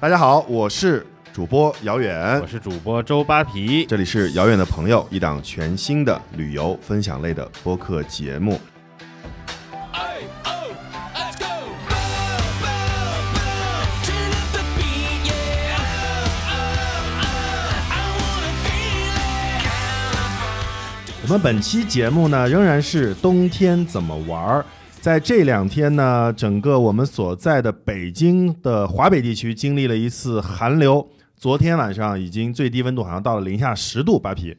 大家好，我是主播姚远我，是主播周扒皮。这里是遥远的朋友，一档全新的旅游分享类的播客节目。我们本期节目呢，仍然是冬天怎么玩儿。在这两天呢，整个我们所在的北京的华北地区经历了一次寒流。昨天晚上已经最低温度好像到了零下十度，八皮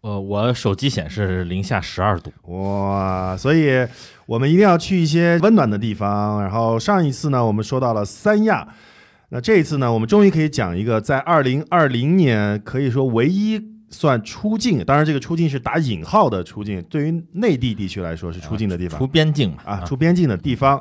呃，我手机显示零下十二度。哇！所以我们一定要去一些温暖的地方。然后上一次呢，我们说到了三亚，那这一次呢，我们终于可以讲一个在二零二零年可以说唯一算出境，当然这个出境是打引号的出境，对于内地地区来说是出境的地方出边境嘛啊，出边境的地方。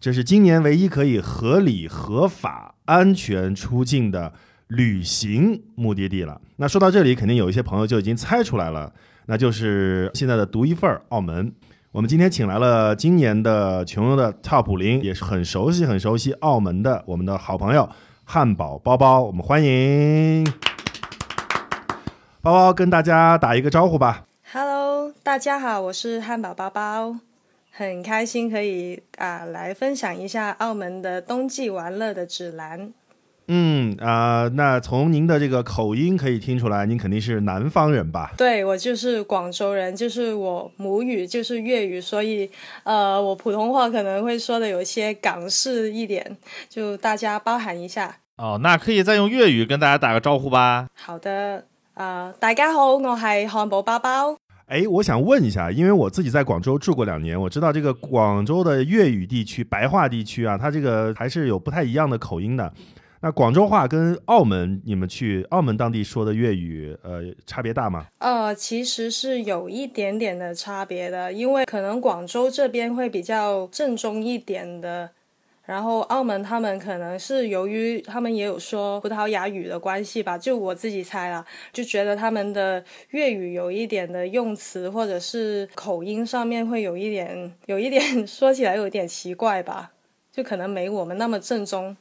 这是今年唯一可以合理、合法、安全出境的旅行目的地了。那说到这里，肯定有一些朋友就已经猜出来了，那就是现在的独一份儿澳门。我们今天请来了今年的穷游的 Top 零，也是很熟悉、很熟悉澳门的我们的好朋友汉堡包包，我们欢迎包包跟大家打一个招呼吧。Hello，大家好，我是汉堡包包，很开心可以啊、来分享一下澳门的冬季玩乐的指南。嗯啊、那从您的这个口音可以听出来，您肯定是南方人吧？对我就是广州人，就是我母语就是粤语，所以呃，我普通话可能会说的有一些港式一点，就大家包涵一下。哦，那可以再用粤语跟大家打个招呼吧。好的，啊、大家好，我係漢堡包包。哎，我想问一下，因为我自己在广州住过两年，我知道这个广州的粤语地区、白话地区啊，它这个还是有不太一样的口音的。那廣州话跟澳门，你们去澳门当地说的粤语，呃，差别大吗？呃，其实是有一点点的差别的，因为可能广州这边会比较正宗一点的，然后澳门他们可能是由于他们也有说葡萄牙语的关系吧，就我自己猜啦，就觉得他们的粤语有一点的用词或者是口音上面会有一点，有一点 说起来有点奇怪吧，就可能没我们那么正宗。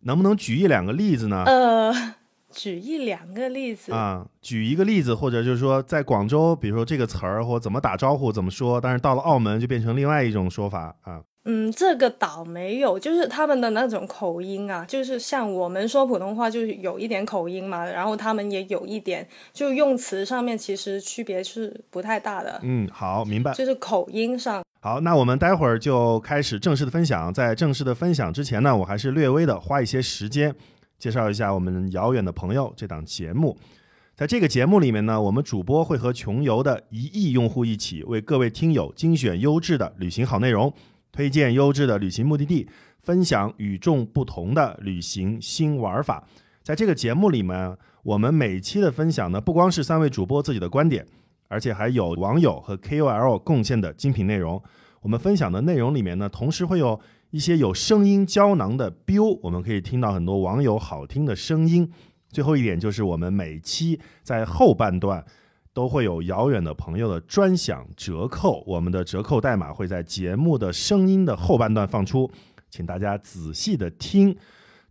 能不能举一两个例子呢？呃，举一两个例子。啊，举一个例子，或者就是说，在广州，比如说这个词儿或怎么打招呼、怎么说，但是到了澳门就变成另外一种说法啊。嗯，这个倒没有，就是他们的那种口音啊，就是像我们说普通话就是有一点口音嘛，然后他们也有一点，就用词上面其实区别是不太大的，嗯，好，明白。就是口音上。好，那我们待会儿就开始正式的分享。在正式的分享之前呢，我还是略微的花一些时间介绍一下我们《遥远的朋友这档节目。在这个节目里面呢，我们主播会和穷游的一亿用户一起，为各位听友精选优质的旅行好内容，推荐优质的旅行目的地，分享与众不同的旅行新玩法。在这个节目里面，我们每期的分享呢，不光是三位主播自己的观点。而且还有网友和 KOL 贡献的精品内容。我们分享的内容里面呢，同时会有一些有声音胶囊的 Biu，我们可以听到很多网友好听的声音。最后一点就是我们每期在后半段都会有遥远的朋友的专享折扣，我们的折扣代码会在节目的声音的后半段放出，请大家仔细的听。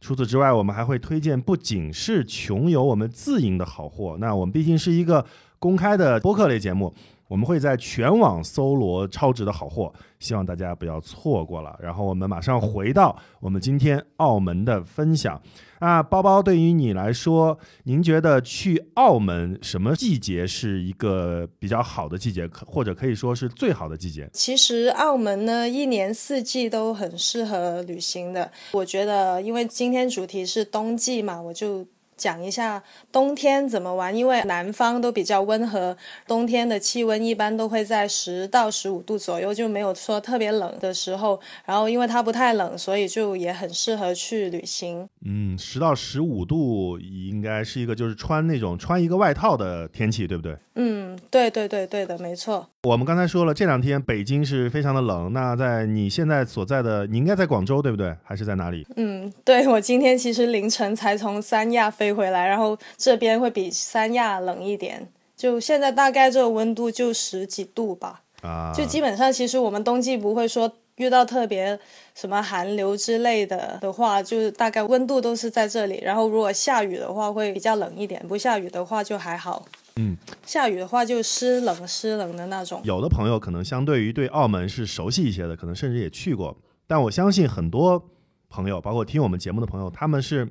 除此之外，我们还会推荐不仅是穷游我们自营的好货，那我们毕竟是一个公开的播客类节目，我们会在全网搜罗超值的好货，希望大家不要错过了。然后我们马上回到我们今天澳门的分享。啊，包包，对于你来说，您觉得去澳门什么季节是一个比较好的季节，可，或者可以说是最好的季节？其实澳门呢，一年四季都很适合旅行的。我觉得，因为今天主题是冬季嘛，我就講一下冬天怎么玩。因为南方都比较温和，冬天的气温一般都会在十到十五度左右，就没有说特别冷的时候。然后因为它不太冷，所以就也很适合去旅行。嗯，十到十五度应该是一个就是穿那种穿一个外套的天气，对不对？嗯，对对对对的，沒錯。我们刚才说了，这两天北京是非常的冷。那在你现在所在的，你应该在广州，对不对？还是在哪里？嗯，对，我今天其实凌晨才从三亚飞回来，然后这边会比三亚冷一点，就现在大概这个温度就十几度吧。啊，就基本上其实我们冬季不会说遇到特别什么寒流之类的的话，就是大概温度都是在这里。然后如果下雨的话会比较冷一点，不下雨的话就还好。嗯，下雨的话就湿冷湿冷的那种。有的朋友可能相对于对澳门是熟悉一些的，可能甚至也去过，但我相信很多朋友，包括听我们节目的朋友，他们是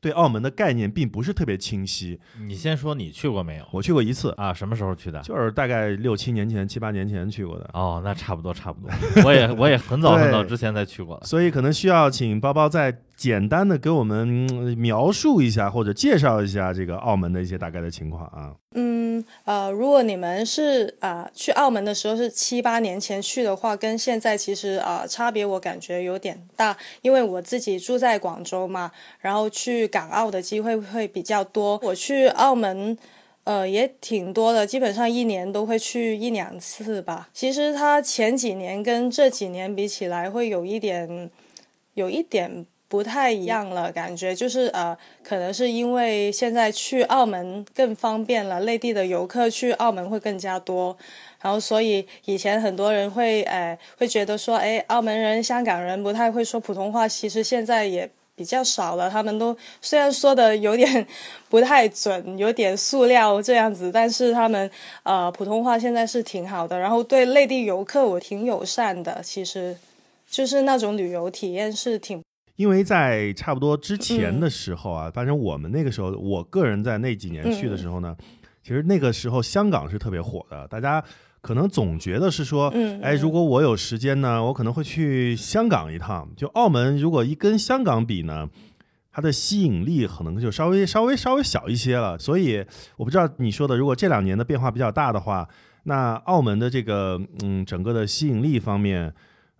对澳门的概念并不是特别清晰。你先说你去过没有？我去过一次，啊，什么时候去的？就是大概六七年前、七八年前去过的。哦，那差不多差不多，我也我也很早很早之前才去过了。所以可能需要请包包再简单的给我们描述一下或者介绍一下这个澳门的一些大概的情况啊。嗯，呃，如果你们是啊、去澳门的时候是七八年前去的话，跟现在其实啊、差别我感觉有点大，因为我自己住在广州嘛，然后去港澳的机会会比较多。我去澳门。呃，也挺多的，基本上一年都会去一两次吧。其实它前几年跟这几年比起来，会有一点，有一点不太一样了，感觉就是呃，可能是因为现在去澳门更方便了，内地的游客去澳门会更加多，然后所以以前很多人会呃会觉得说，哎，澳门人、香港人不太会说普通话，其实现在也。比较少了，他们都虽然说的有点不太准，有点塑料这样子，但是他们呃普通话现在是挺好的，然后对内地游客我挺友善的，其实就是那种旅游体验是挺因为在差不多之前的时候啊，反正我们那个时候，我个人在那几年去的时候呢，其实那个时候香港是特别火的，大家可能总觉得是说，嗯哎，如果我有时间呢，我可能会去香港一趟。就澳门如果一跟香港比呢，它的吸引力可能就稍微稍微稍微小一些了。所以我不知道你说的，如果这两年的变化比较大的话，那澳门的这个嗯整个的吸引力方面，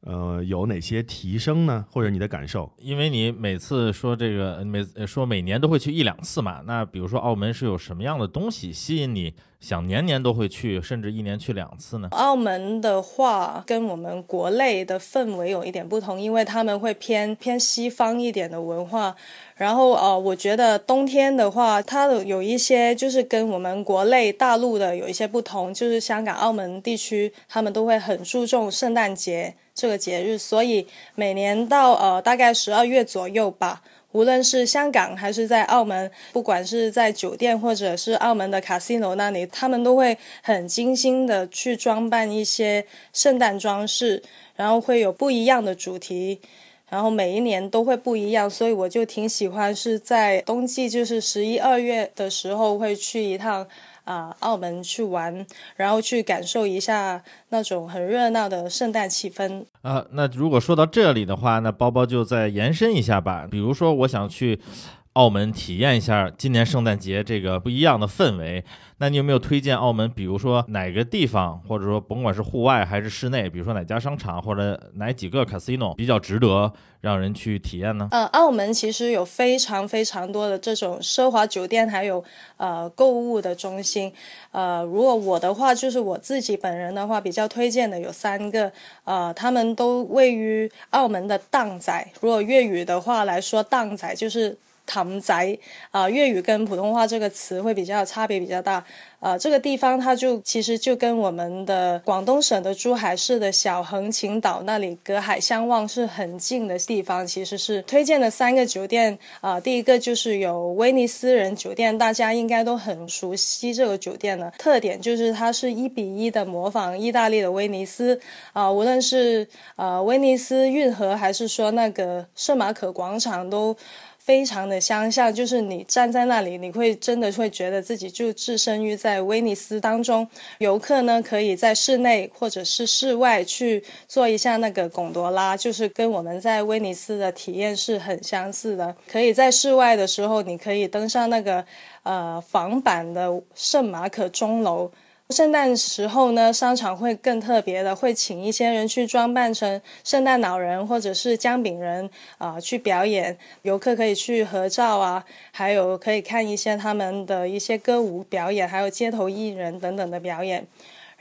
呃，有哪些提升呢？或者你的感受？因为你每次说这个每呃说每年都会去一两次嘛，那比如说澳门是有什么样的东西吸引你想年年都会去，甚至一年去两次呢？澳门的话，跟我们国内的氛围有一点不同，因为他们会偏偏西方一点的文化。然后呃，我觉得冬天的话，它的有一些就是跟我们国内大陆的有一些不同，就是香港、澳门地区他们都会很注重圣诞节这个节日，所以每年到呃大概十二月左右吧。无论是香港还是在澳门，不管是在酒店或者是澳门的 casino 那里，他们都会很精心的去装扮一些圣诞装饰，然后会有不一样的主题，然后每一年都会不一样，所以我就挺喜欢是在冬季，就是十一二月的时候会去一趟。啊、澳门去玩，然后去感受一下那种很热闹的圣诞气氛。啊，那如果说到这里的话，那包包就再延伸一下吧。比如说，我想去澳门体验一下今年圣诞节这个不一样的氛围，那你有没有推荐澳门？比如说哪个地方，或者说甭管是户外还是室内，比如说哪家商场或者哪几个 casino 比较值得让人去体验呢？呃，澳门其实有非常非常多的这种奢华酒店，还有呃购物的中心。呃，如果我的话，就是我自己本人的话，比较推荐的有三个，呃，他们都位于澳门的荡仔。如果粤语的话来说，荡仔就是。氹仔啊、粤语跟普通话这个词会比较差别比较大。呃，这个地方它就其实就跟我们的广东省的珠海市的小横琴岛那里隔海相望是很近的地方。其实是推荐的三个酒店啊、第一个就是有威尼斯人酒店，大家应该都很熟悉这个酒店的特点就是它是一比一的模仿意大利的威尼斯啊、无论是呃威尼斯运河还是说那个圣马可广场都。非常的相像，就是你站在那里，你会真的会觉得自己就置身于在威尼斯当中。游客呢，可以在室内或者是室外去做一下那个贡多拉，就是跟我们在威尼斯的体验是很相似的。可以在室外的时候，你可以登上那个呃仿版的圣马可钟楼。圣诞时候呢，商场会更特别的，会请一些人去装扮成圣诞老人或者是姜饼人啊、去表演，游客可以去合照啊，还有可以看一些他们的一些歌舞表演，还有街头艺人等等的表演。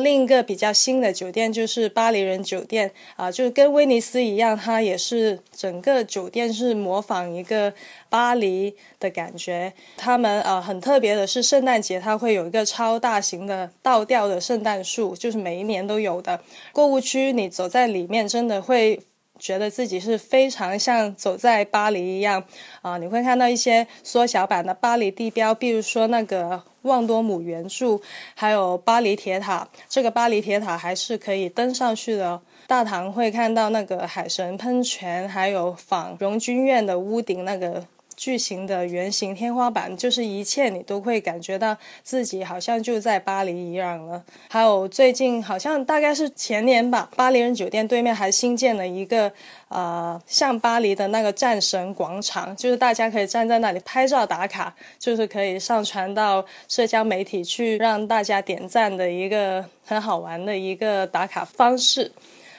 另一个比较新的酒店就是巴黎人酒店啊、就是跟威尼斯一样，它也是整个酒店是模仿一个巴黎的感觉。他们啊很特别的是，圣诞节它会有一个超大型的倒吊的圣诞树，就是每一年都有的。购物区你走在里面，真的会觉得自己是非常像走在巴黎一样啊、你会看到一些缩小版的巴黎地标，比如说那个旺多姆圆柱，还有巴黎铁塔。这个巴黎铁塔还是可以登上去的。大堂会看到那个海神喷泉，还有仿荣军院的屋顶那个巨型的圆形天花板，就是一切你都会感觉到自己好像就在巴黎一样了。还有最近好像大概是前年吧，巴黎人酒店对面还新建了一个呃像巴黎的那个战神广场，就是大家可以站在那里拍照打卡，就是可以上传到社交媒体去让大家点赞的一个很好玩的一个打卡方式。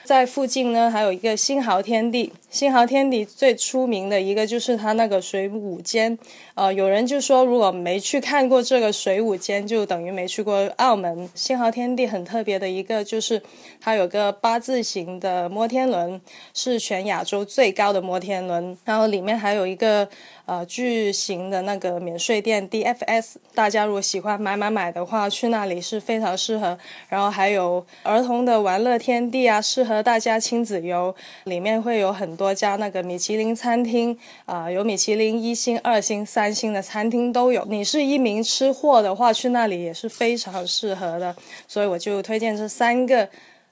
在附近呢，还有一个新濠天地。新濠天地最出名的一个就是它那个水舞间。呃，有人就说，如果没去看过这个水舞间，就等于没去过澳门。新濠天地很特别的一个就是，它有个八字形的摩天轮，是全亚洲最高的摩天轮。然后里面还有一个呃巨型的那个免税店 DFS，大家如果喜欢买买买的话，去那里是非常适合。然后还有儿童的玩乐天地啊，适合大家亲子游。里面会有很多家那个米其林餐厅，啊、有米其林一星、二星、三星的餐厅都有。你是一名吃货的话，去那里也是非常适合的。所以我就推荐这三个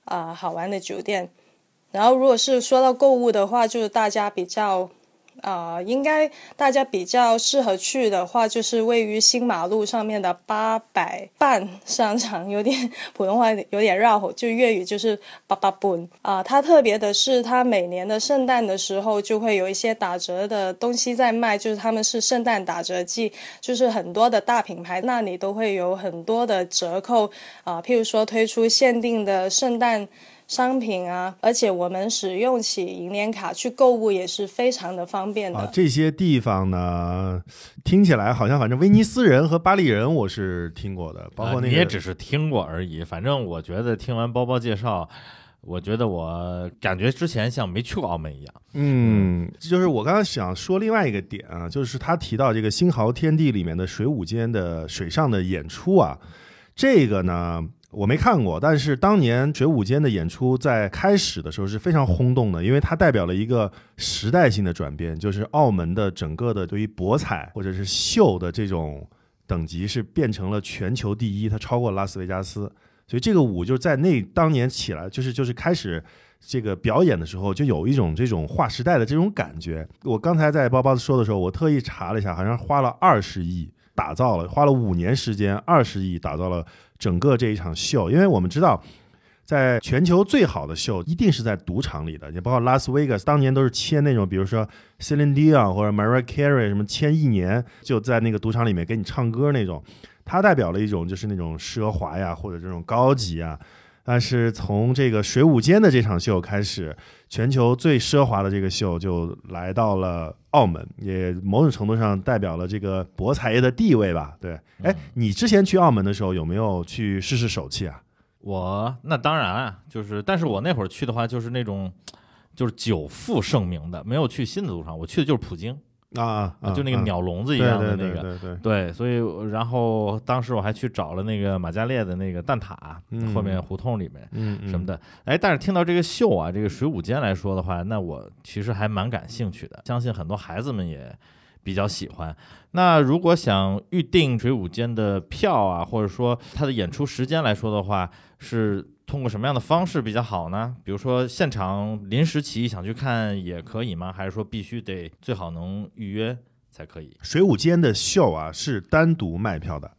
啊、好玩的酒店。然后如果是说到购物的话，就是大家比较。啊、应该大家比较适合去的话，就是位于新马路上面的八百伴商场，有点普通话有点绕口，就粤语就是八八本啊。它特别的是，它每年的圣诞的时候就会有一些打折的东西在卖，就是他们是圣诞打折季，就是很多的大品牌那里都会有很多的折扣啊，譬如说推出限定的圣诞。商品啊，而且我们使用起银联卡去购物也是非常的方便的。啊，这些地方呢，听起来好像反正威尼斯人和巴黎人我是听过的，包括那个、也只是听过而已。反正我觉得听完包包介绍，我觉得我感觉之前像没去过澳门一样。嗯，就是我刚刚想说另外一个点啊，就是他提到这个新濠天地里面的水舞间的水上的演出啊，这个呢我没看过，但是当年水舞间的演出在开始的时候是非常轰动的，因为它代表了一个时代性的转变，就是澳门的整个的对于博彩或者是秀的这种等级是变成了全球第一，它超过了拉斯维加斯，所以这个舞就是在那当年起来，就是就是开始。这个表演的时候，就有一种这种划时代的这种感觉。我刚才在包包说的时候，我特意查了一下，好像花了二十亿打造了，花了五年时间，二十亿打造了整个这一场秀。因为我们知道，在全球最好的秀一定是在赌场里的，也包括拉斯维加斯，当年都是签那种，比如说 Celine Dion 或者 Mariah Carey 什么签一年就在那个赌场里面给你唱歌那种。它代表了一种就是那种奢华呀，或者这种高级啊。但是从这个水舞间的这场秀开始，全球最奢华的这个秀就来到了澳门，也某种程度上代表了这个博彩业的地位吧。对，哎，你之前去澳门的时候有没有去试试手气啊？我那当然啊，就是，但是我那会儿去的话，就是那种，就是久负盛名的，没有去新的赌场，我去的就是普京，啊啊，就那个啊鸟笼子一样的那个。对对对，对，所以然后当时我还去找了那个马加列的那个蛋挞，嗯后面胡同里面什么的。哎，但是听到这个秀啊，这个水舞间来说的话，那我其实还蛮感兴趣的，相信很多孩子们也比较喜欢。那如果想预定水舞间的票啊，或者说它的演出时间来说的话，是通过什么样的方式比较好呢？比如说现场临时起意想去看也可以吗？还是说必须得最好能预约才可以？水舞间的秀啊是单独卖票的，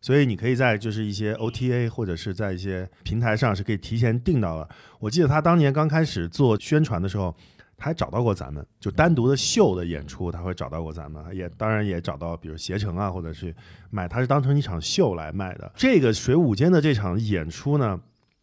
所以你可以在就是一些 OTA 或者是在一些平台上是可以提前订到的。我记得他当年刚开始做宣传的时候，他还找到过咱们，就单独的秀的演出，他会找到过咱们，也当然也找到比如携程啊，或者是买，他是当成一场秀来卖的。这个水舞间的这场演出呢。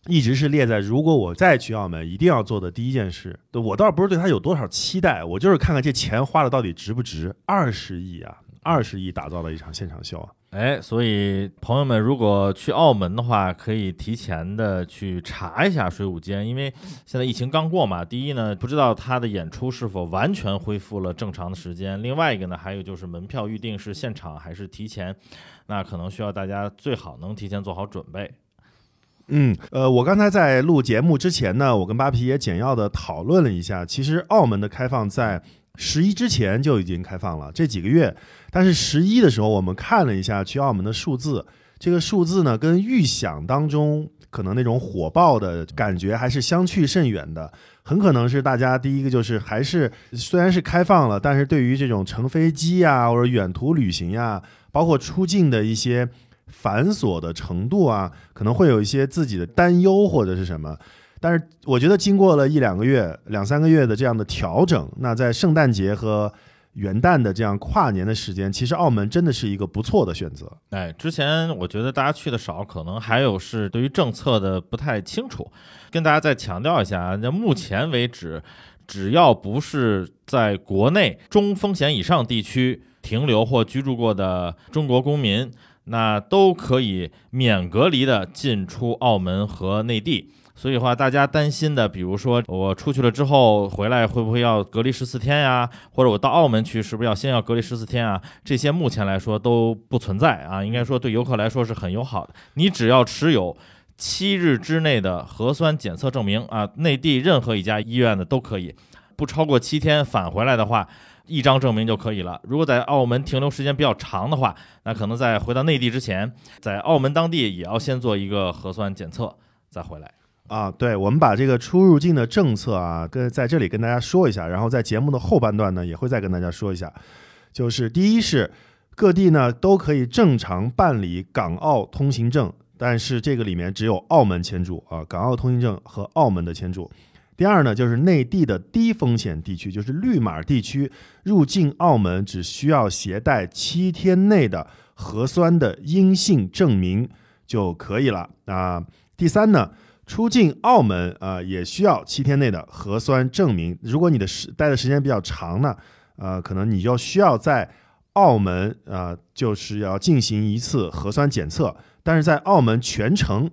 一直是列在如果我再去澳门一定要做的第一件事。对我倒不是对他有多少期待，我就是看看这钱花的到底值不值。二十亿啊，二十亿打造的一场现场秀啊！哎，所以朋友们如果去澳门的话，可以提前的去查一下水舞间，因为现在疫情刚过嘛。第一呢，不知道他的演出是否完全恢复了正常的时间；另外一个呢，还有就是门票预定是现场还是提前，那可能需要大家最好能提前做好准备。嗯，呃，我刚才在录节目之前呢，我跟扒皮也简要的讨论了一下，其实澳门的开放在十一之前就已经开放了，这几个月，但是十一的时候我们看了一下去澳门的数字，这个数字呢跟预想当中可能那种火爆的感觉还是相去甚远的，很可能是大家第一个就是还是虽然是开放了，但是对于这种乘飞机呀或者远途旅行呀，包括出境的一些。繁琐的程度啊，可能会有一些自己的担忧或者是什么。但是我觉得经过了一两个月、两三个月的这样的调整，那在圣诞节和元旦的这样跨年的时间，其实澳门真的是一个不错的选择。哎，之前我觉得大家去的少，可能还有是对于政策的不太清楚。跟大家再强调一下啊，那目前为止，只要不是在国内中风险以上地区停留或居住过的中国公民，那都可以免隔离的进出澳门和内地。所以话，大家担心的，比如说我出去了之后回来会不会要隔离十四天呀？或者我到澳门去是不是要先要隔离十四天啊？这些目前来说都不存在啊，应该说对游客来说是很友好的。你只要持有七日之内的核酸检测证明啊，内地任何一家医院的都可以，不超过七天返回来的话。一张证明就可以了。如果在澳门停留时间比较长的话，那可能在回到内地之前，在澳门当地也要先做一个核酸检测再回来。啊，对，我们把这个出入境的政策啊，跟在这里跟大家说一下，然后在节目的后半段呢，也会再跟大家说一下。就是第一是各地呢都可以正常办理港澳通行证，但是这个里面只有澳门签注啊，港澳通行证和澳门的签注。第二呢，就是内地的低风险地区，就是绿码地区，入境澳门只需要携带七天内的核酸的阴性证明就可以了啊。第三呢，出境澳门啊、也需要七天内的核酸证明。如果你的时待的时间比较长呢，呃，可能你就需要在澳门啊、就是要进行一次核酸检测。但是在澳门全程，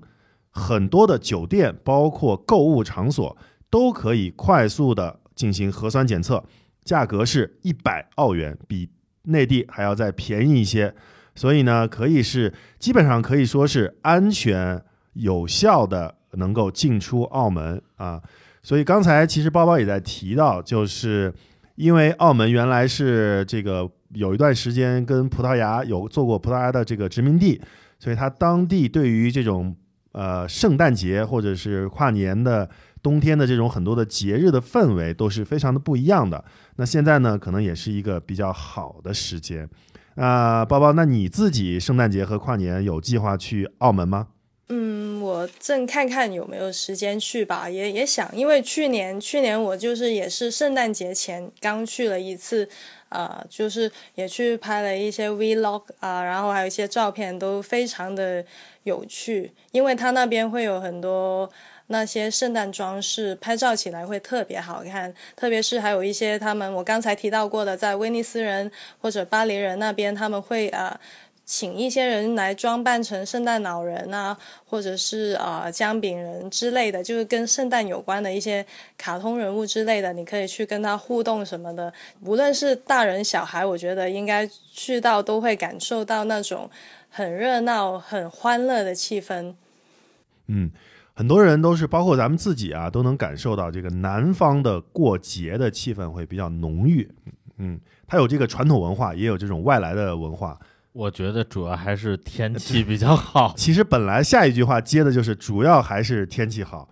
很多的酒店包括购物场所都可以快速的进行核酸检测，价格是一百澳元，比内地还要再便宜一些。所以呢，可以是基本上可以说是安全有效的能够进出澳门啊。所以刚才其实包包也在提到，就是因为澳门原来是这个有一段时间跟葡萄牙有做过葡萄牙的这个殖民地，所以它当地对于这种呃圣诞节或者是跨年的冬天的这种很多的节日的氛围都是非常的不一样的。那现在呢，可能也是一个比较好的时间。啊、包包，那你自己圣诞节和跨年有计划去澳门吗？嗯，我正看看有没有时间去吧，也也想，因为去年去年我就是也是圣诞节前刚去了一次，呃，就是也去拍了一些 vlog 啊、然后还有一些照片都非常的有趣，因为他那边会有很多那些圣诞装饰，拍照起来会特别好看，特别是还有一些他们我刚才提到过的，在威尼斯人或者巴黎人那边他们会呃。请一些人来装扮成圣诞老人啊，或者是呃姜饼人之类的，就是跟圣诞有关的一些卡通人物之类的，你可以去跟他互动什么的。无论是大人小孩，我觉得应该去到都会感受到那种很热闹、很欢乐的气氛。嗯，很多人都是，包括咱们自己啊，都能感受到这个南方的过节的气氛会比较浓郁。嗯，它有这个传统文化，也有这种外来的文化。我觉得主要还是天气比较好。其实本来下一句话接的就是主要还是天气好。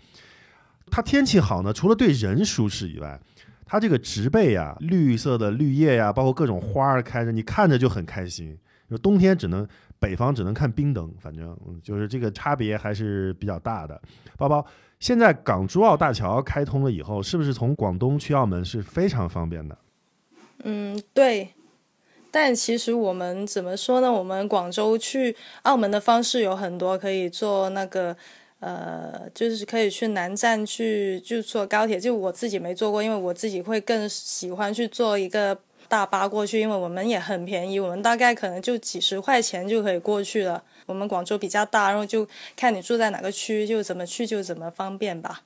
它天气好呢，除了对人舒适以外，它这个植被呀、绿色的绿叶呀，包括各种花儿开着，你看着就很开心。就冬天只能北方只能看冰灯，反正嗯就是这个差别还是比较大的。包包，现在港珠澳大桥开通了以后，是不是从广东去澳门是非常方便的？嗯，对。但其实我们怎么说呢？我们广州去澳门的方式有很多，可以坐那个呃，就是可以去南站去就坐高铁。就我自己没坐过，因为我自己会更喜欢去坐一个大巴过去，因为我们也很便宜，我们大概可能就几十块钱就可以过去了。我们广州比较大，然后就看你住在哪个区，就怎么去就怎么方便吧。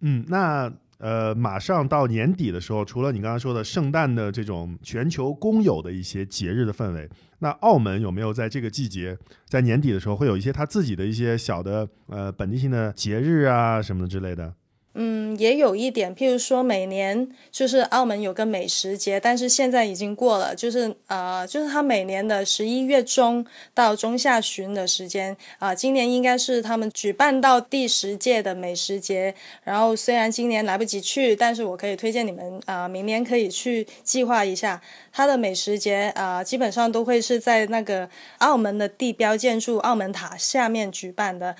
嗯，那呃，马上到年底的时候，除了你刚刚说的圣诞的这种全球公有的一些节日的氛围，那澳门有没有在这个季节，在年底的时候会有一些他自己的一些小的呃本地性的节日啊什么的之类的？嗯，也有一点，譬如说每年就是澳门有个美食节，但是现在已经过了，就是呃，就是它每年的十一月中到中下旬的时间啊、今年应该是他们举办到第十届的美食节。然后虽然今年来不及去，但是我可以推荐你们啊、明年可以去计划一下它的美食节啊、基本上都会是在那个澳门的地标建筑澳门塔下面举办的。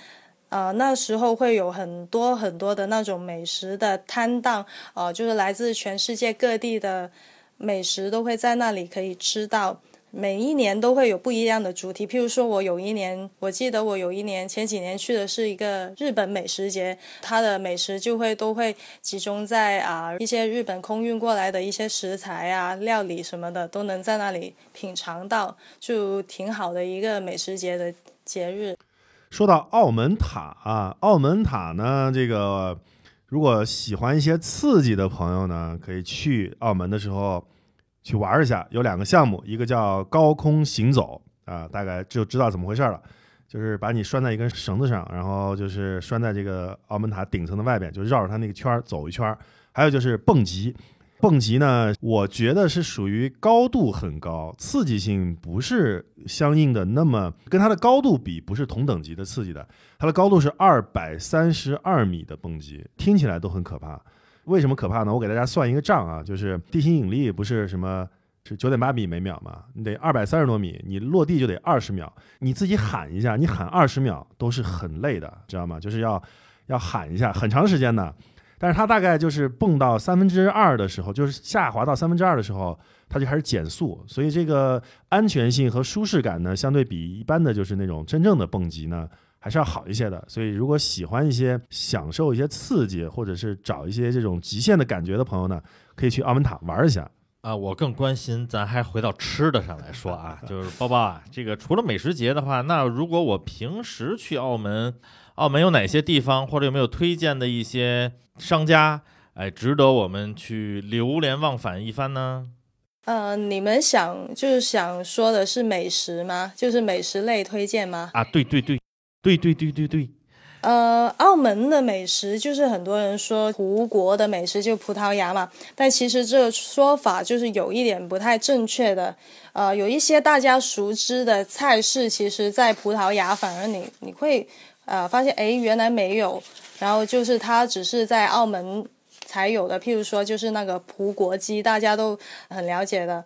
呃，那时候会有很多很多的那种美食的摊档，呃，就是来自全世界各地的美食都会在那里可以吃到。每一年都会有不一样的主题，譬如说，我有一年，我记得我有一年前几年去的是一个日本美食节，它的美食就会都会集中在啊、一些日本空运过来的一些食材啊、料理什么的，都能在那里品尝到，就挺好的一个美食节的节日。说到澳门塔啊，澳门塔呢，这个如果喜欢一些刺激的朋友呢，可以去澳门的时候去玩一下。有两个项目，一个叫高空行走啊，大概就知道怎么回事了。就是把你拴在一根绳子上，然后就是拴在这个澳门塔顶层的外边，就绕着它那个圈儿走一圈儿。还有就是蹦极，蹦极呢，我觉得是属于高度很高，刺激性不是相应的那么跟它的高度比不是同等级的刺激的。它的高度是二百三十二米的蹦极，听起来都很可怕。为什么可怕呢？我给大家算一个账啊，就是地心引力不是什么是九点八米每秒嘛，你得二百三十多米，你落地就得二十秒，你自己喊一下，你喊二十秒都是很累的，知道吗？就是要要喊一下，很长时间的。但是它大概就是蹦到三分之二的时候，就是下滑到三分之二的时候，它就开始减速，所以这个安全性和舒适感呢，相对比一般的就是那种真正的蹦极呢，还是要好一些的。所以如果喜欢一些享受一些刺激，或者是找一些这种极限的感觉的朋友呢，可以去澳门塔玩一下。啊，我更关心，咱还回到吃的上来说啊，就是包包啊，这个除了美食节的话，那如果我平时去澳门，澳门有哪些地方，或者有没有推荐的一些商家，哎，值得我们去流连忘返一番呢？呃，你们想就是想说的是美食吗？就是美食类推荐吗？啊，对对对，对对对对对，呃，澳门的美食就是很多人说葡国的美食就葡萄牙嘛，但其实这个说法就是有一点不太正确的。呃，有一些大家熟知的菜式，其实在葡萄牙反而你你会呃发现，诶，原来没有，然后就是它只是在澳门才有的，譬如说就是那个葡国鸡，大家都很了解的。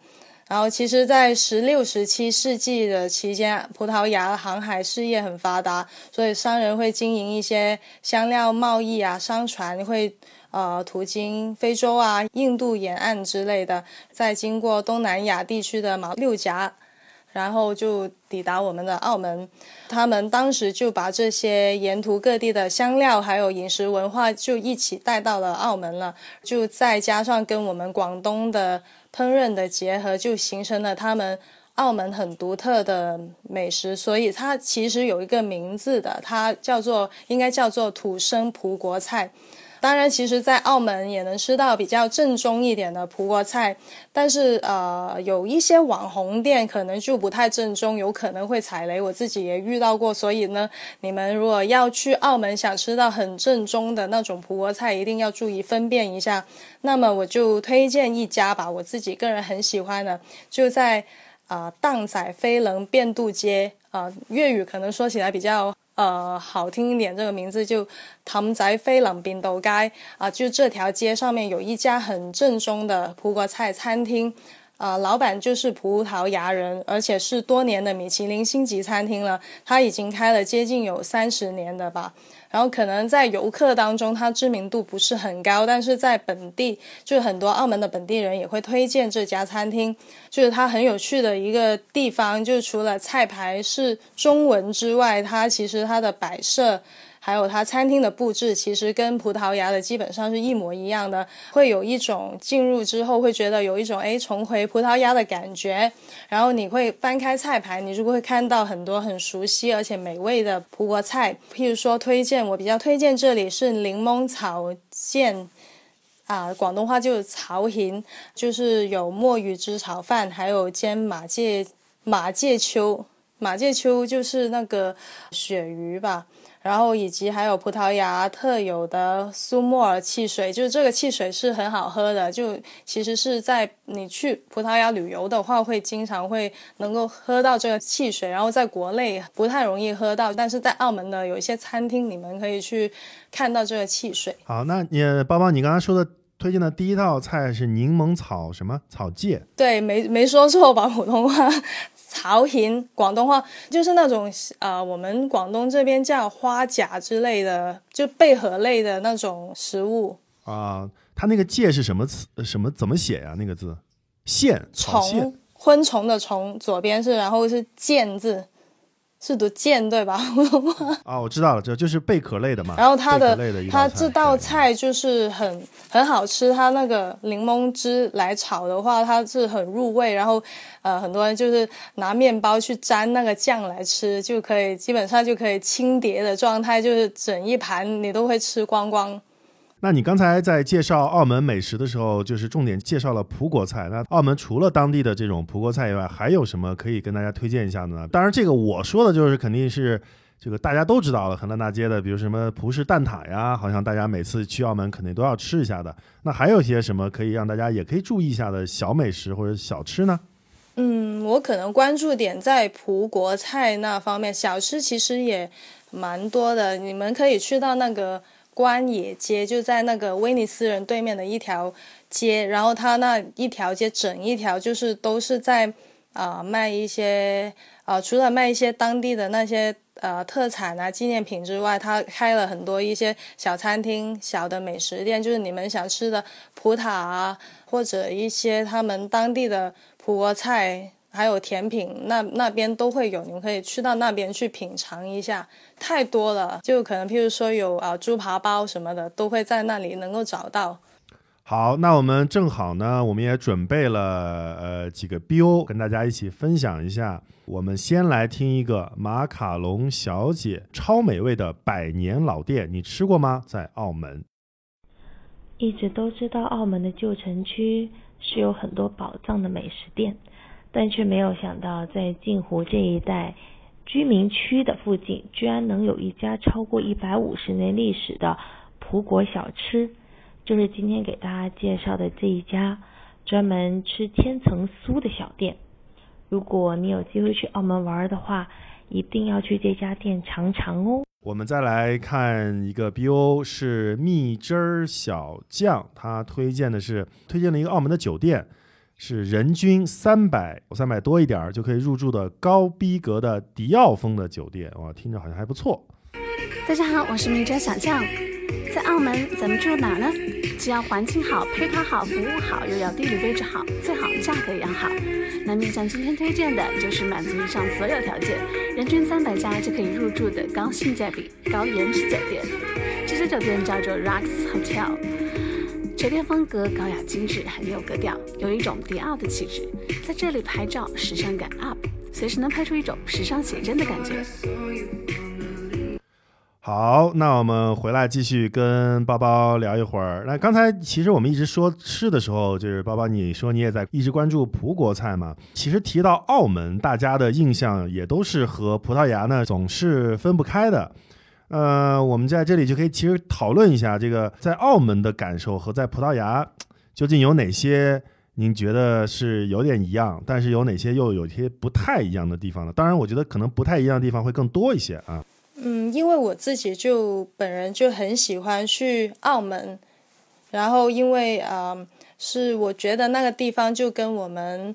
然后，其实，在十六、十七世纪的期间，葡萄牙航海事业很发达，所以商人会经营一些香料贸易啊，商船会呃途经非洲啊、印度沿岸之类的，再经过东南亚地区的马六甲，然后就抵达我们的澳门。他们当时就把这些沿途各地的香料还有饮食文化就一起带到了澳门了，就再加上跟我们广东的烹饪的结合，就形成了他们澳门很独特的美食。所以它其实有一个名字的，它叫做应该叫做土生葡国菜。当然，其实，在澳门也能吃到比较正宗一点的葡国菜，但是呃，有一些网红店可能就不太正宗，有可能会踩雷。我自己也遇到过，所以呢，你们如果要去澳门想吃到很正宗的那种葡国菜，一定要注意分辨一下。那么我就推荐一家吧，我自己个人很喜欢的，就在啊荡仔飞棱变渡街啊、粤语可能说起来比较呃好听一点，这个名字就氹仔飛能變道街啊、就这条街上面有一家很正宗的葡国菜餐厅。啊、老板就是葡萄牙人，而且是多年的米其林星级餐厅了，他已经开了接近有三十年的吧。然后可能在游客当中，它知名度不是很高，但是在本地，就很多澳门的本地人也会推荐这家餐厅。就是它很有趣的一个地方，就是除了菜牌是中文之外，它其实它的摆设还有它餐厅的布置，其实跟葡萄牙的基本上是一模一样的，会有一种进入之后会觉得有一种哎重回葡萄牙的感觉。然后你会翻开菜牌，你就会看到很多很熟悉而且美味的葡国菜，譬如说推荐我比较推荐这里是柠檬炒剑。啊，广东话就是炒蜆，就是有墨鱼汁炒饭，还有煎马介马介秋，马介秋就是那个鳕鱼吧，然后以及还有葡萄牙特有的苏莫尔汽水，就是这个汽水是很好喝的，就其实是在你去葡萄牙旅游的话，会经常会能够喝到这个汽水，然后在国内不太容易喝到，但是在澳门的有一些餐厅，你们可以去看到这个汽水。好，那你包包，你刚刚说的推荐的第一道菜是柠檬草什么草芥？对，没没说错吧？普通话炒蜆，广东话就是那种呃，我们广东这边叫花甲之类的，就贝壳类的那种食物。啊，它那个介是什么词？什么怎么写呀？那个字，线，虫，昆虫的虫，左边是，然后是剑字，是读剑对吧？普通话。啊，我知道了，这就是贝壳类的嘛。然后它的它菜这道菜就是很很好吃，它那个柠檬汁来炒的话，它是很入味。然后呃，很多人就是拿面包去沾那个酱来吃，就可以基本上就可以清碟的状态，就是整一盘你都会吃光光。那你刚才在介绍澳门美食的时候，就是重点介绍了葡国菜。那澳门除了当地的这种葡国菜以外，还有什么可以跟大家推荐一下的呢？当然，这个我说的就是肯定是这个大家都知道了，横断大街的，比如什么葡式蛋挞呀，好像大家每次去澳门肯定都要吃一下的。那还有些什么可以让大家也可以注意一下的小美食或者小吃呢？嗯，我可能关注点在葡国菜那方面，小吃其实也蛮多的。你们可以去到那个关野街，就在那个威尼斯人对面的一条街，然后它那一条街整一条就是都是在啊、卖一些啊、除了卖一些当地的那些呃特产啊纪念品之外，它开了很多一些小餐厅、小的美食店，就是你们想吃的葡挞啊，或者一些他们当地的葡国菜，还有甜品，那那边都会有，你们可以去到那边去品尝一下。太多了，就可能譬如说有啊、猪扒包什么的，都会在那里能够找到。好，那我们正好呢，我们也准备了呃几个 BO 跟大家一起分享一下。我们先来听一个马卡龙小姐超美味的百年老店，你吃过吗？在澳门。一直都知道澳门的旧城区是有很多宝藏的美食店，但却没有想到在镜湖这一带居民区的附近，居然能有一家超过一百五十年历史的葡国小吃，就是今天给大家介绍的这一家专门吃千层酥的小店。如果你有机会去澳门玩的话，一定要去这家店尝尝哦。我们再来看一个 BO 是蜜汁儿小酱，他推荐的是推荐了一个澳门的酒店，是人均三百三百多一点儿就可以入住的高逼格的迪奥风的酒店，哇，听着好像还不错。大家好，我是名哲小将。在澳门，咱们住哪呢？只要环境好、配套好、服务好，又要地理位置好，最好价格也要好。那面酱今天推荐的就是满足以上所有条件，人均三百加就可以入住的高性价比、高颜值酒店。这家酒店叫做 Rocks Hotel。酒店风格高雅精致，很有格调，有一种迪奥的气质。在这里拍照，时尚感 up，随时能拍出一种时尚写真的感觉。好，那我们回来继续跟包包聊一会儿。那刚才其实我们一直说吃的时候，就是包包你说你也在一直关注葡国菜嘛。其实提到澳门，大家的印象也都是和葡萄牙呢总是分不开的。呃，我们在这里就可以其实讨论一下这个在澳门的感受和在葡萄牙 究竟有哪些您觉得是有点一样，但是有哪些又有些不太一样的地方呢？当然，我觉得可能不太一样的地方会更多一些啊。嗯，因为我自己就本人就很喜欢去澳门，然后因为啊、呃是我觉得那个地方就跟我们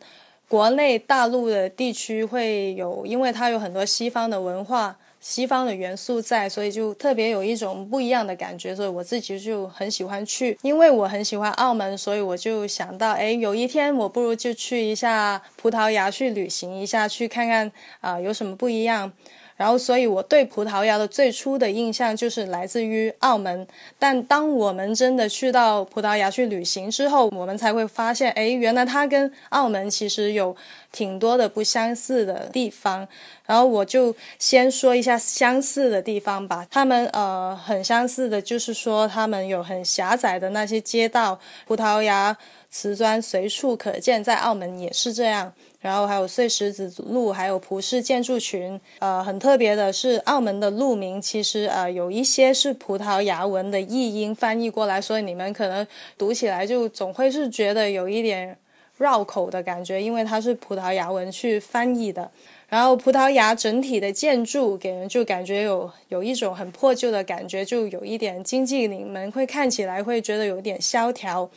国内大陆的地区会有，因为它有很多西方的文化、西方的元素在，所以就特别有一种不一样的感觉，所以我自己就很喜欢去。因为我很喜欢澳门，所以我就想到，哎，有一天我不如就去一下葡萄牙去旅行一下，去看看啊、有什么不一样。然后，所以我对葡萄牙的最初的印象就是来自于澳门。但当我们真的去到葡萄牙去旅行之后，我们才会发现，哎，原来它跟澳门其实有挺多的不相似的地方。然后我就先说一下相似的地方吧。他们呃很相似的，就是说他们有很狭窄的那些街道，葡萄牙瓷砖随处可见，在澳门也是这样。然后还有碎石子路，还有葡式建筑群。呃，很特别的是，澳门的路名其实呃有一些是葡萄牙文的译音翻译过来，所以你们可能读起来就总会是觉得有一点绕口的感觉，因为它是葡萄牙文去翻译的。然后葡萄牙整体的建筑给人就感觉有有一种很破旧的感觉，就有一点经济你们会看起来会觉得有点萧条。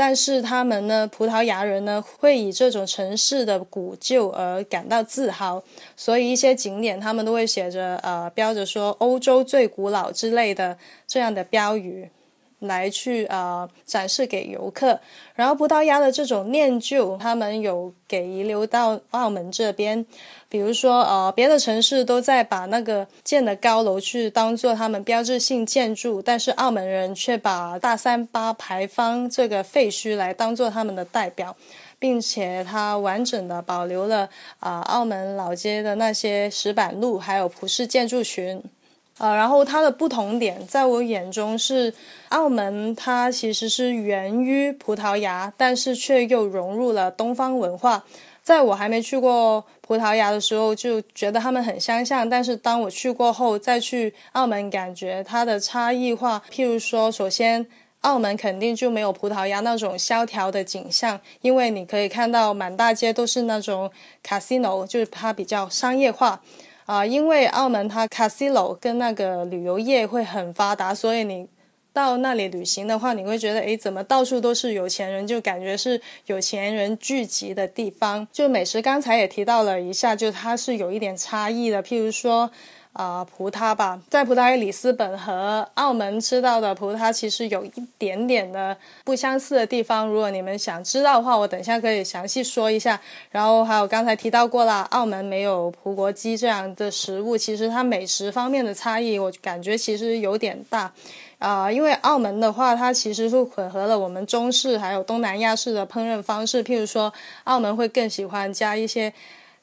但是他们呢，葡萄牙人呢，会以这种城市的古旧而感到自豪，所以一些景点他们都会写着呃标着说欧洲最古老之类的这样的标语。来去呃展示给游客，然后葡萄牙的这种念旧，他们有给遗留到澳门这边，比如说呃别的城市都在把那个建的高楼去当做他们标志性建筑，但是澳门人却把大三巴牌坊这个废墟来当做他们的代表。并且它完整的保留了啊、澳门老街的那些石板路，还有葡式建筑群。呃，然后它的不同点，在我眼中是，澳门它其实是源于葡萄牙，但是却又融入了东方文化。在我还没去过葡萄牙的时候，就觉得他们很相像，但是当我去过后，再去澳门，感觉它的差异化。譬如说，首先。澳门肯定就没有葡萄牙那种萧条的景象，因为你可以看到满大街都是那种 casino，就是它比较商业化。啊、因为澳门它 casino 跟那个旅游业会很发达，所以你到那里旅行的话，你会觉得，诶，怎么到处都是有钱人，就感觉是有钱人聚集的地方。就美食，刚才也提到了一下，就它是有一点差异的，譬如说。啊、葡萄吧，在葡萄牙里斯本和澳门吃到的葡萄其实有一点点的不相似的地方。如果你们想知道的话，我等一下可以详细说一下。然后还有刚才提到过了，澳门没有葡国鸡这样的食物，其实它美食方面的差异，我感觉其实有点大。啊、因为澳门的话，它其实是混合了我们中式还有东南亚式的烹饪方式。譬如说，澳门会更喜欢加一些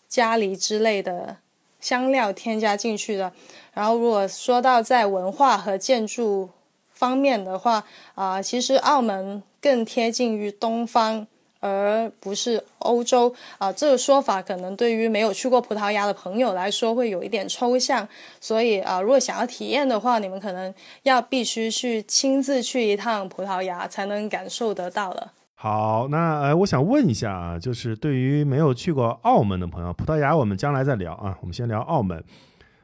咖喱之类的香料添加进去的。然后，如果说到在文化和建筑方面的话，啊、其实澳门更贴近于东方，而不是欧洲。啊、这个说法可能对于没有去过葡萄牙的朋友来说会有一点抽象，所以啊、如果想要体验的话，你们可能要必须去亲自去一趟葡萄牙才能感受得到了。好，那呃，我想问一下啊，就是对于没有去过澳门的朋友，葡萄牙我们将来再聊啊，我们先聊澳门。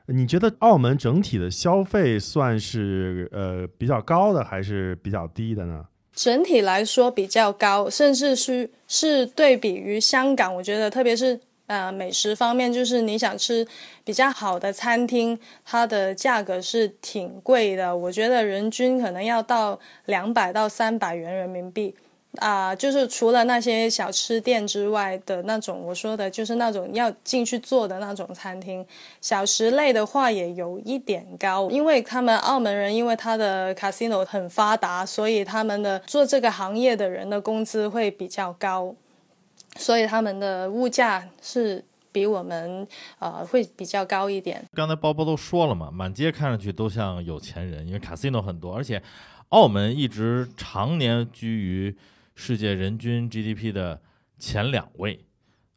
你觉得澳门整体的消费算是呃比较高的，还是比较低的呢？整体来说比较高，甚至是是对比于香港，我觉得特别是呃美食方面，就是你想吃比较好的餐厅，它的价格是挺贵的，我觉得人均可能要到两百到三百元人民币。啊、就是除了那些小吃店之外的那种，我说的就是那种要进去做的那种餐厅，小食类的话也有一点高，因为他们澳门人因为他的 casino 很发达，所以他们的做这个行业的人的工资会比较高，所以他们的物价是比我们呃会比较高一点。刚才包包都说了嘛，满街看上去都像有钱人，因为 casino 很多，而且澳门一直常年居于世界人均 GDP 的前两位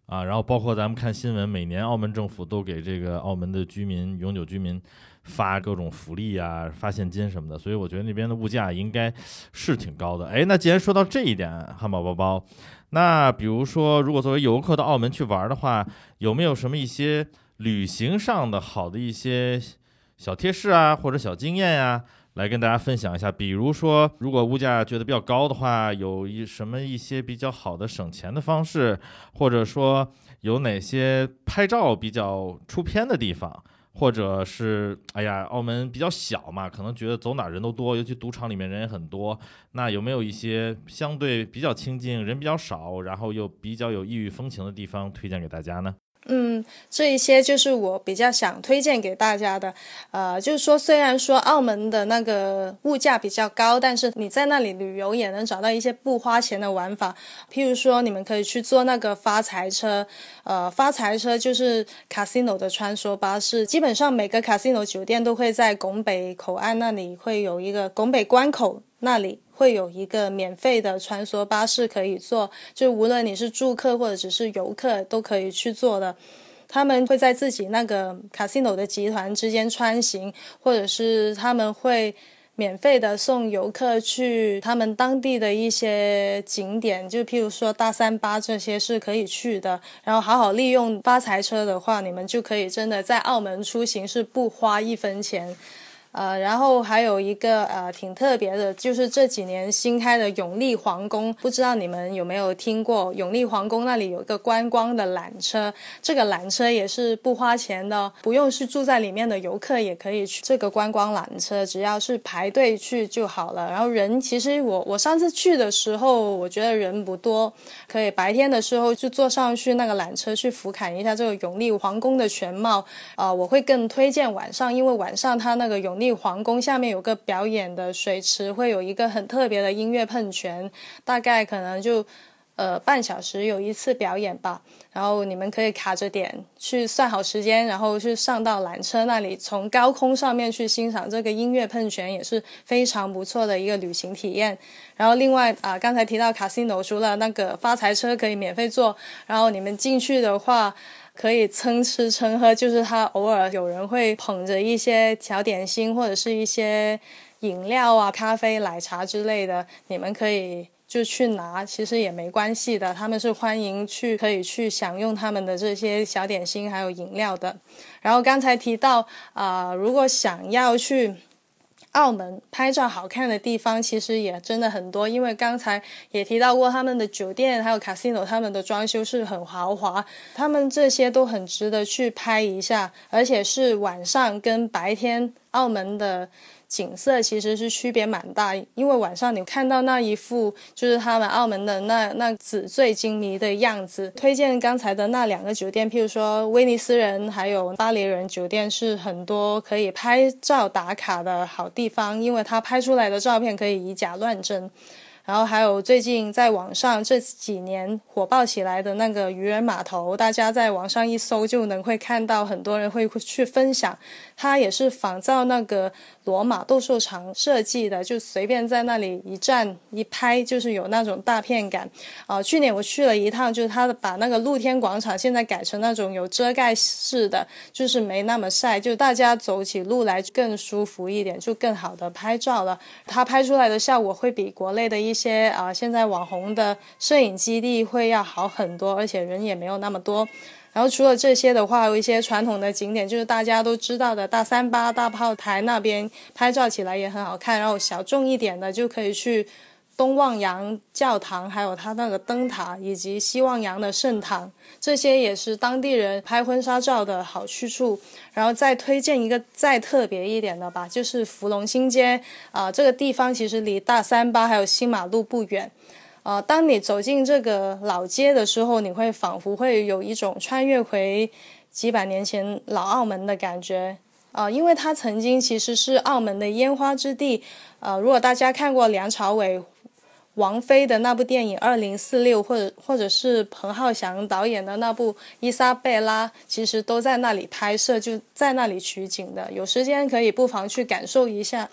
啊。然后包括咱们看新闻，每年澳门政府都给这个澳门的居民、永久居民发各种福利啊、发现金什么的，所以我觉得那边的物价应该是挺高的。哎，那既然说到这一点，汉堡包包。那比如说，如果作为游客到澳门去玩的话，有没有什么一些旅行上的好的一些小贴士啊，或者小经验呀、来跟大家分享一下？比如说，如果物价觉得比较高的话，有一什么一些比较好的省钱的方式，或者说有哪些拍照比较出片的地方？或者是，哎呀，澳门比较小嘛，可能觉得走哪人都多，尤其赌场里面人也很多。那有没有一些相对比较清静、人比较少，然后又比较有异域风情的地方推荐给大家呢？嗯，这一些就是我比较想推荐给大家的。呃，就是说，虽然说澳门的那个物价比较高，但是你在那里旅游也能找到一些不花钱的玩法。譬如说，你们可以去坐那个发财车，呃，发财车就是 casino 的穿梭巴士，基本上每个 casino 酒店都会在拱北口岸那里会有一个拱北关口那里。会有一个免费的穿梭巴士可以坐，就无论你是住客或者只是游客都可以去坐的。他们会在自己那个 casino 的集团之间穿行，或者是他们会免费的送游客去他们当地的一些景点，就譬如说大三巴这些是可以去的。然后好好利用发财车的话，你们就可以真的在澳门出行是不花一分钱。呃，然后还有一个呃挺特别的，就是这几年新开的永利皇宫，不知道你们有没有听过？永利皇宫那里有一个观光的缆车，这个缆车也是不花钱的，不用是住在里面的游客也可以去这个观光缆车，只要是排队去就好了。然后人其实我我上次去的时候，我觉得人不多，可以白天的时候就坐上去那个缆车去俯瞰一下这个永利皇宫的全貌。啊、我会更推荐晚上，因为晚上它那个永利皇宫下面有个表演的水池，会有一个很特别的音乐喷泉，大概可能就呃半小时有一次表演吧。然后你们可以卡着点去算好时间，然后去上到缆车那里，从高空上面去欣赏这个音乐喷泉，也是非常不错的一个旅行体验。然后另外啊、刚才提到 casino，除了那个发财车可以免费坐，然后你们进去的话。可以蹭吃蹭喝，就是他偶尔有人会捧着一些小点心或者是一些饮料啊、咖啡、奶茶之类的，你们可以就去拿，其实也没关系的。他们是欢迎去可以去享用他们的这些小点心还有饮料的。然后刚才提到啊、如果想要去澳门拍照好看的地方其实也真的很多，因为刚才也提到过，他们的酒店还有 casino，他们的装修是很豪华，他们这些都很值得去拍一下，而且是晚上跟白天澳门的。景色其实是区别蛮大，因为晚上你看到那一副就是他们澳门的那那纸醉金迷的样子。推荐刚才的那两个酒店，譬如说威尼斯人还有巴黎人酒店，是很多可以拍照打卡的好地方，因为它拍出来的照片可以以假乱真。然后还有最近在网上这几年火爆起来的那个渔人码头，大家在网上一搜就能会看到很多人会去分享，它也是仿照那个罗马斗兽场设计的，就随便在那里一站一拍，就是有那种大片感。啊、去年我去了一趟，就是他把那个露天广场现在改成那种有遮盖式的，就是没那么晒，就大家走起路来更舒服一点，就更好的拍照了。它拍出来的效果会比国内的一些啊、现在网红的摄影基地会要好很多，而且人也没有那么多。然后除了这些的话，有一些传统的景点，就是大家都知道的大三八、大炮台那边拍照起来也很好看。然后小众一点的就可以去东望洋教堂，还有它那个灯塔，以及西望洋的圣堂，这些也是当地人拍婚纱照的好去处。然后再推荐一个再特别一点的吧，就是芙蓉新街啊、这个地方其实离大三巴还有新马路不远。呃，当你走进这个老街的时候，你会仿佛会有一种穿越回几百年前老澳门的感觉。呃，因为它曾经其实是澳门的烟花之地。呃，如果大家看过梁朝伟、王菲的那部电影《二零四六》，或者或者是彭浩翔导演的那部《伊莎贝拉》，其实都在那里拍摄，就在那里取景的。有时间可以不妨去感受一下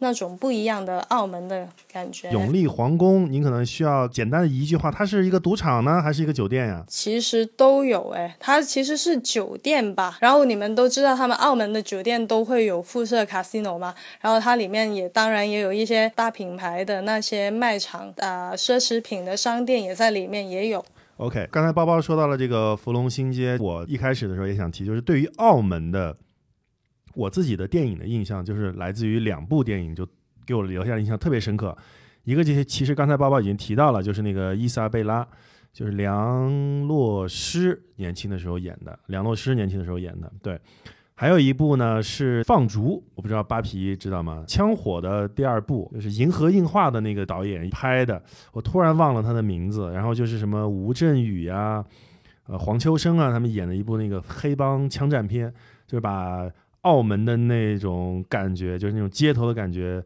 那种不一样的澳门的感觉。永利皇宫，您可能需要简单的一句话，它是一个赌场呢，还是一个酒店呀？其实都有哎，它其实是酒店吧。然后你们都知道，他们澳门的酒店都会有附设 casino 嘛。然后它里面也当然也有一些大品牌的那些卖场啊、奢侈品的商店也在里面也有。OK，刚才包包说到了这个芙蓉新街，我一开始的时候也想提，就是对于澳门的我自己的电影的印象，就是来自于两部电影，就给我留下印象特别深刻。一个就是其实刚才包包已经提到了，就是那个伊莎贝拉，就是梁洛施年轻的时候演的，梁洛施年轻的时候演的，对。还有一部呢是《放逐》，我不知道扒皮知道吗？枪火的第二部，就是银河映画的那个导演拍的，我突然忘了他的名字。然后就是什么吴镇宇呀、呃黄秋生啊他们演的一部那个黑帮枪战片，就是把澳门的那种感觉，就是那种街头的感觉。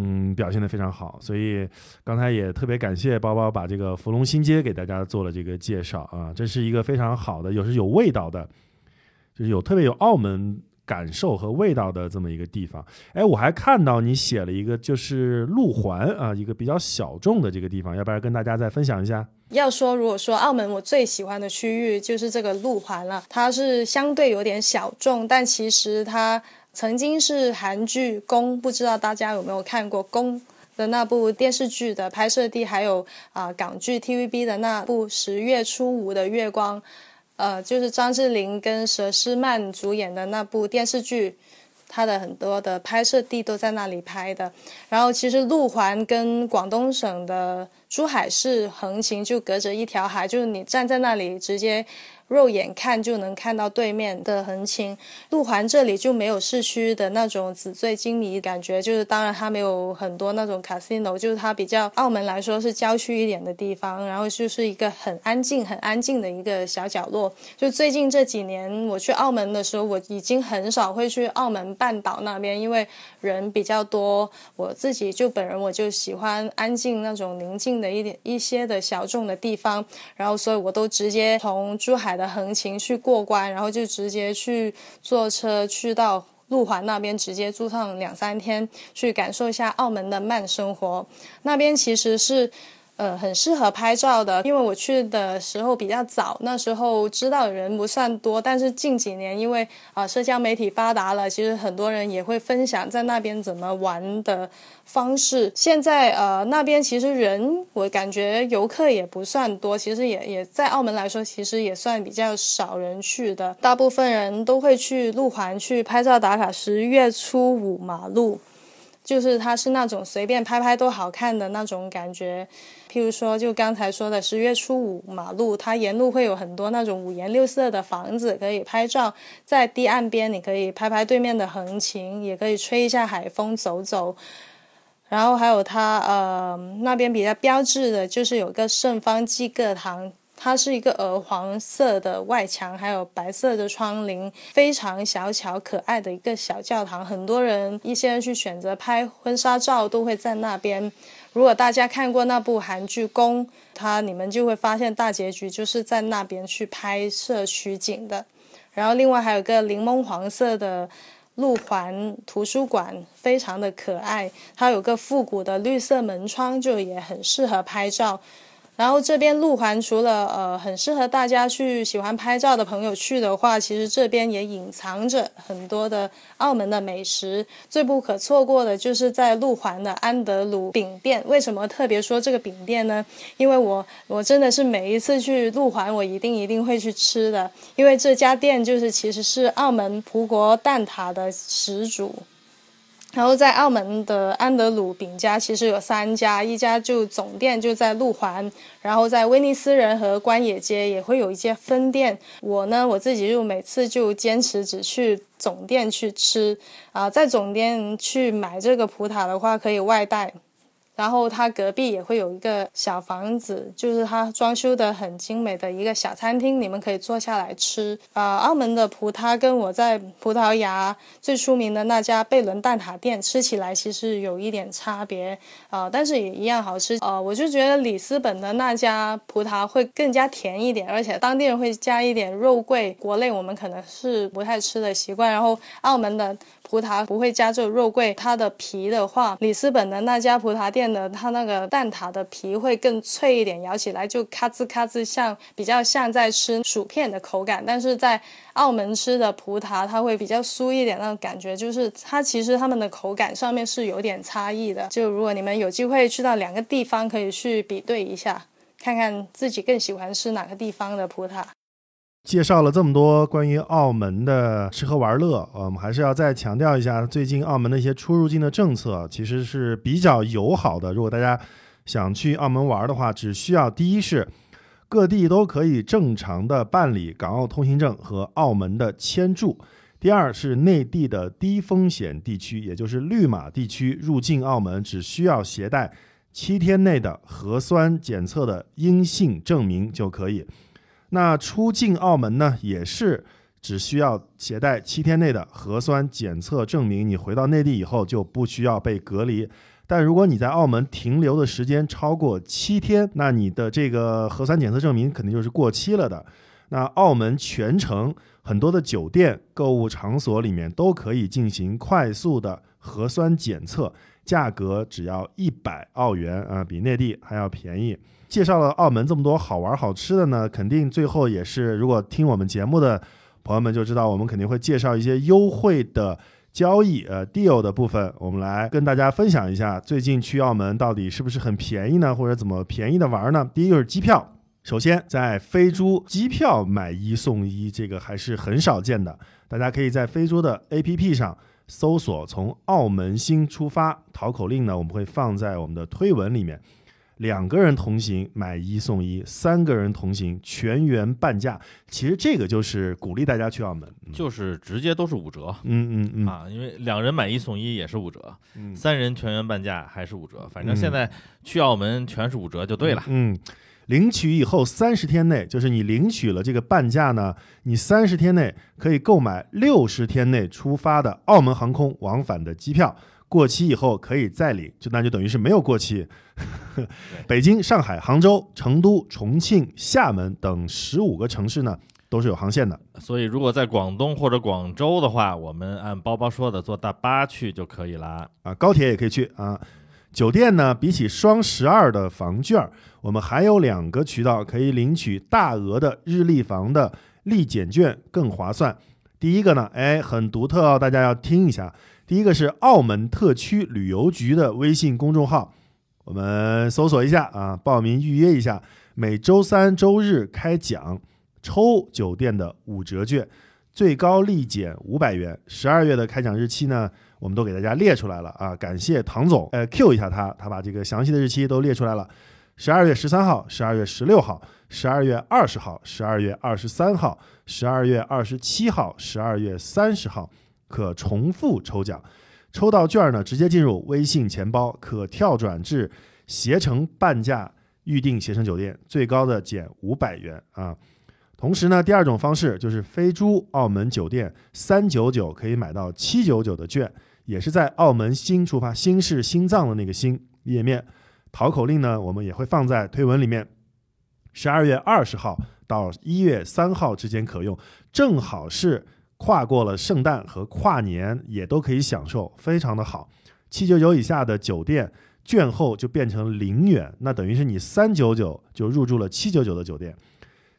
嗯，表现得非常好，所以刚才也特别感谢包包把这个芙蓉新街给大家做了这个介绍啊，这是一个非常好的，有是有味道的，就是有特别有澳门感受和味道的这么一个地方。哎，我还看到你写了一个就是路环啊，一个比较小众的这个地方，要不然跟大家再分享一下？要说，如果说澳门我最喜欢的区域就是这个路环了，它是相对有点小众，但其实它曾经是韩剧《宫》，不知道大家有没有看过《宫》的那部电视剧的拍摄地，还有啊、港剧 TVB 的那部《十月初五的月光》，呃，就是张智霖跟佘诗曼主演的那部电视剧。它的很多的拍摄地都在那里拍的，然后其实路环跟广东省的珠海市横琴就隔着一条海，就是你站在那里直接肉眼看就能看到对面的横琴。路环这里就没有市区的那种纸醉金迷感觉，就是当然它没有很多那种 casino，就是它比较澳门来说是郊区一点的地方，然后就是一个很安静、很安静的一个小角落。就最近这几年我去澳门的时候，我已经很少会去澳门半岛那边，因为人比较多。我自己就本人我就喜欢安静那种宁静的一点一些的小众的地方，然后所以我都直接从珠海的横琴去过关，然后就直接去坐车去到。路环那边直接住上两三天，去感受一下澳门的慢生活。那边其实是呃很适合拍照的，因为我去的时候比较早，那时候知道的人不算多。但是近几年因为啊、社交媒体发达了，其实很多人也会分享在那边怎么玩的方式。现在呃那边其实人我感觉游客也不算多，其实也也在澳门来说，其实也算比较少人去的。大部分人都会去路环去拍照打卡十月初五马路。就是它是那种随便拍拍都好看的那种感觉，譬如说就刚才说的十月初五马路，它沿路会有很多那种五颜六色的房子可以拍照，在堤岸边你可以拍拍对面的横琴，也可以吹一下海风走走。然后还有它呃那边比较标志的就是有个圣方济各堂，它是一个鹅黄色的外墙，还有白色的窗棂，非常小巧可爱的一个小教堂。很多人一些人去选择拍婚纱照都会在那边。如果大家看过那部韩剧《宫》，它你们就会发现大结局就是在那边去拍摄取景的。然后另外还有个柠檬黄色的路环图书馆，非常的可爱。它有个复古的绿色门窗，就也很适合拍照。然后这边路环除了呃很适合大家去喜欢拍照的朋友去的话，其实这边也隐藏着很多的澳门的美食。最不可错过的就是在路环的安德鲁饼店。为什么特别说这个饼店呢？因为我我真的是每一次去路环，我一定一定会去吃的，因为这家店就是其实是澳门葡国蛋挞的始祖。然后在澳门的安德鲁饼家其实有三家，一家就总店就在路环，然后在威尼斯人和关野街也会有一些分店。我呢，我自己就每次就坚持只去总店去吃啊、在总店去买这个葡挞的话可以外带。然后它隔壁也会有一个小房子，就是它装修的很精美的一个小餐厅，你们可以坐下来吃。啊、澳门的葡挞跟我在葡萄牙最出名的那家贝伦蛋挞店吃起来其实有一点差别啊、但是也一样好吃。呃，我就觉得里斯本的那家葡挞会更加甜一点，而且当地人会加一点肉桂，国内我们可能是不太吃的习惯。然后澳门的葡萄不会加这个肉桂，它的皮的话，里斯本的那家葡萄店的它那个蛋挞的皮会更脆一点，咬起来就咔吱咔吱像比较像在吃薯片的口感，但是在澳门吃的葡挞它会比较酥一点那种感觉，就是它其实它们的口感上面是有点差异的。就如果你们有机会去到两个地方，可以去比对一下，看看自己更喜欢吃哪个地方的葡挞。介绍了这么多关于澳门的吃喝玩乐，我们还是要再强调一下，最近澳门的一些出入境的政策其实是比较友好的。如果大家想去澳门玩的话，只需要第一是各地都可以正常的办理港澳通行证和澳门的签注；第二是内地的低风险地区，也就是绿码地区入境澳门只需要携带七天内的核酸检测的阴性证明就可以。那出境澳门呢，也是只需要携带七天内的核酸检测证明，你回到内地以后就不需要被隔离。但如果你在澳门停留的时间超过七天，那你的这个核酸检测证明肯定就是过期了的。那澳门全程很多的酒店、购物场所里面都可以进行快速的核酸检测，价格只要一百澳元啊、比内地还要便宜。介绍了澳门这么多好玩好吃的呢，肯定最后也是，如果听我们节目的朋友们就知道，我们肯定会介绍一些优惠的交易，呃，deal 的部分，我们来跟大家分享一下，最近去澳门到底是不是很便宜呢？或者怎么便宜的玩呢？第一个是机票。首先，在飞猪机票买一送一，这个还是很少见的。大家可以在飞猪的 APP 上搜索“从澳门新出发”，淘口令呢我们会放在我们的推文里面。两个人同行买一送一，三个人同行全员半价。其实这个就是鼓励大家去澳门。嗯就是直接都是五折。嗯嗯嗯啊，因为两人买一送一也是五折，嗯，三人全员半价还是五折，反正嗯现在去澳门全是五折就对了。嗯，领取以后三十天内，就是你领取了这个半价呢，你三十天内可以购买六十天内出发的澳门航空往返的机票，过期以后可以再领，就那就等于是没有过期。北京、上海、杭州、成都、重庆、厦门等十五个城市呢都是有航线的。所以如果在广东或者广州的话，我们按包包说的坐大巴去就可以啦。啊，高铁也可以去啊。酒店呢，比起双十二的房券儿，我们还有两个渠道可以领取大额的日历房的立减券，更划算。第一个呢，哎，很独特哦，大家要听一下。第一个是澳门特区旅游局的微信公众号，我们搜索一下啊，报名预约一下，每周三、周日开奖，抽酒店的五折券，最高立减五百元。十二月的开奖日期呢，我们都给大家列出来了啊，感谢唐总，呃，Q 一下他，他把这个详细的日期都列出来了。十二月十三号、十二月十六号、十二月二十号、十二月二十三号、十二月二十七号、十二月三十号可重复抽奖，抽到券呢，直接进入微信钱包，可跳转至携程半价预订携程酒店，最高的减五百元啊。同时呢，第二种方式就是飞猪澳门酒店三九九可以买到七九九的券，也是在澳门新出发，新是心脏的那个新页面。淘口令呢，我们也会放在推文里面。十二月二十号到一月三号之间可用，正好是跨过了圣诞和跨年，也都可以享受，非常的好。七九九以下的酒店券后就变成零元，那等于是你三九九就入住了七九九的酒店。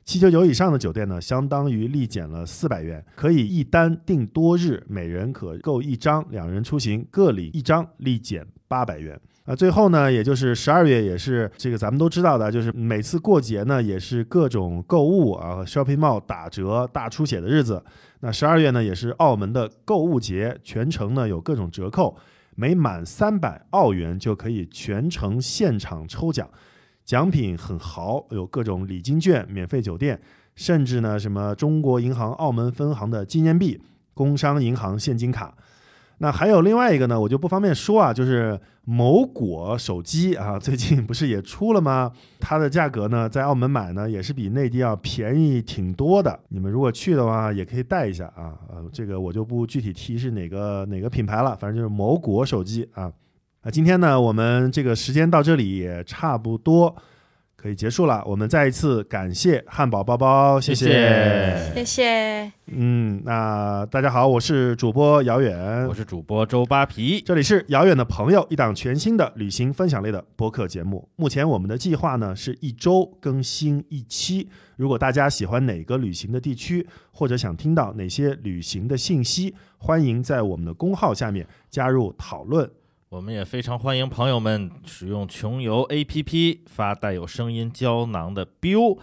七九九以上的酒店呢，相当于立减了四百元，可以一单订多日，每人可购一张，两人出行各领一张，立减八百元。啊，最后呢，也就是十二月，也是这个咱们都知道的，就是每次过节呢，也是各种购物啊，shopping mall 打折、大出血的日子。那十二月呢，也是澳门的购物节，全程呢有各种折扣，每满三百澳元就可以全程现场抽奖，奖品很豪，有各种礼金券、免费酒店，甚至呢什么中国银行澳门分行的纪念币、工商银行现金卡。那还有另外一个呢，我就不方便说啊，就是某果手机啊，最近不是也出了吗？它的价格呢，在澳门买呢，也是比内地要便宜挺多的。你们如果去的话，也可以带一下啊。呃，这个我就不具体提是哪个哪个品牌了，反正就是某果手机啊。啊，今天呢，我们这个时间到这里也差不多可以结束了。我们再一次感谢汉堡包包，谢谢谢谢谢。嗯，那大家好，我是主播遥远，我是主播周扒皮，这里是遥远的朋友，一档全新的旅行分享类的播客节目。目前我们的计划呢是一周更新一期。如果大家喜欢哪个旅行的地区，或者想听到哪些旅行的信息，欢迎在我们的公号下面加入讨论。我们也非常欢迎朋友们使用穷游 APP 发带有声音胶囊的 biu，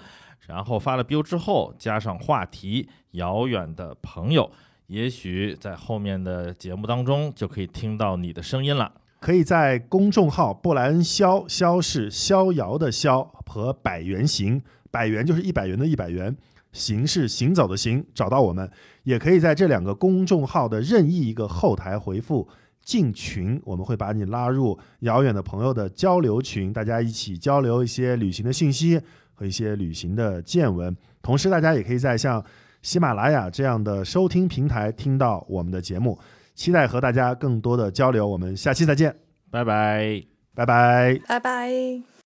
然后发了 biu 之后加上话题“遥远的朋友”，也许在后面的节目当中就可以听到你的声音了。可以在公众号“布莱恩肖”，肖是逍遥的逍和百元行，百元就是一百元的一百元，行是行走的行，找到我们。也可以在这两个公众号的任意一个后台回复“进群”，我们会把你拉入遥远的朋友的交流群，大家一起交流一些旅行的信息和一些旅行的见闻。同时，大家也可以在像喜马拉雅这样的收听平台听到我们的节目。期待和大家更多的交流，我们下期再见，拜拜。拜拜。拜拜。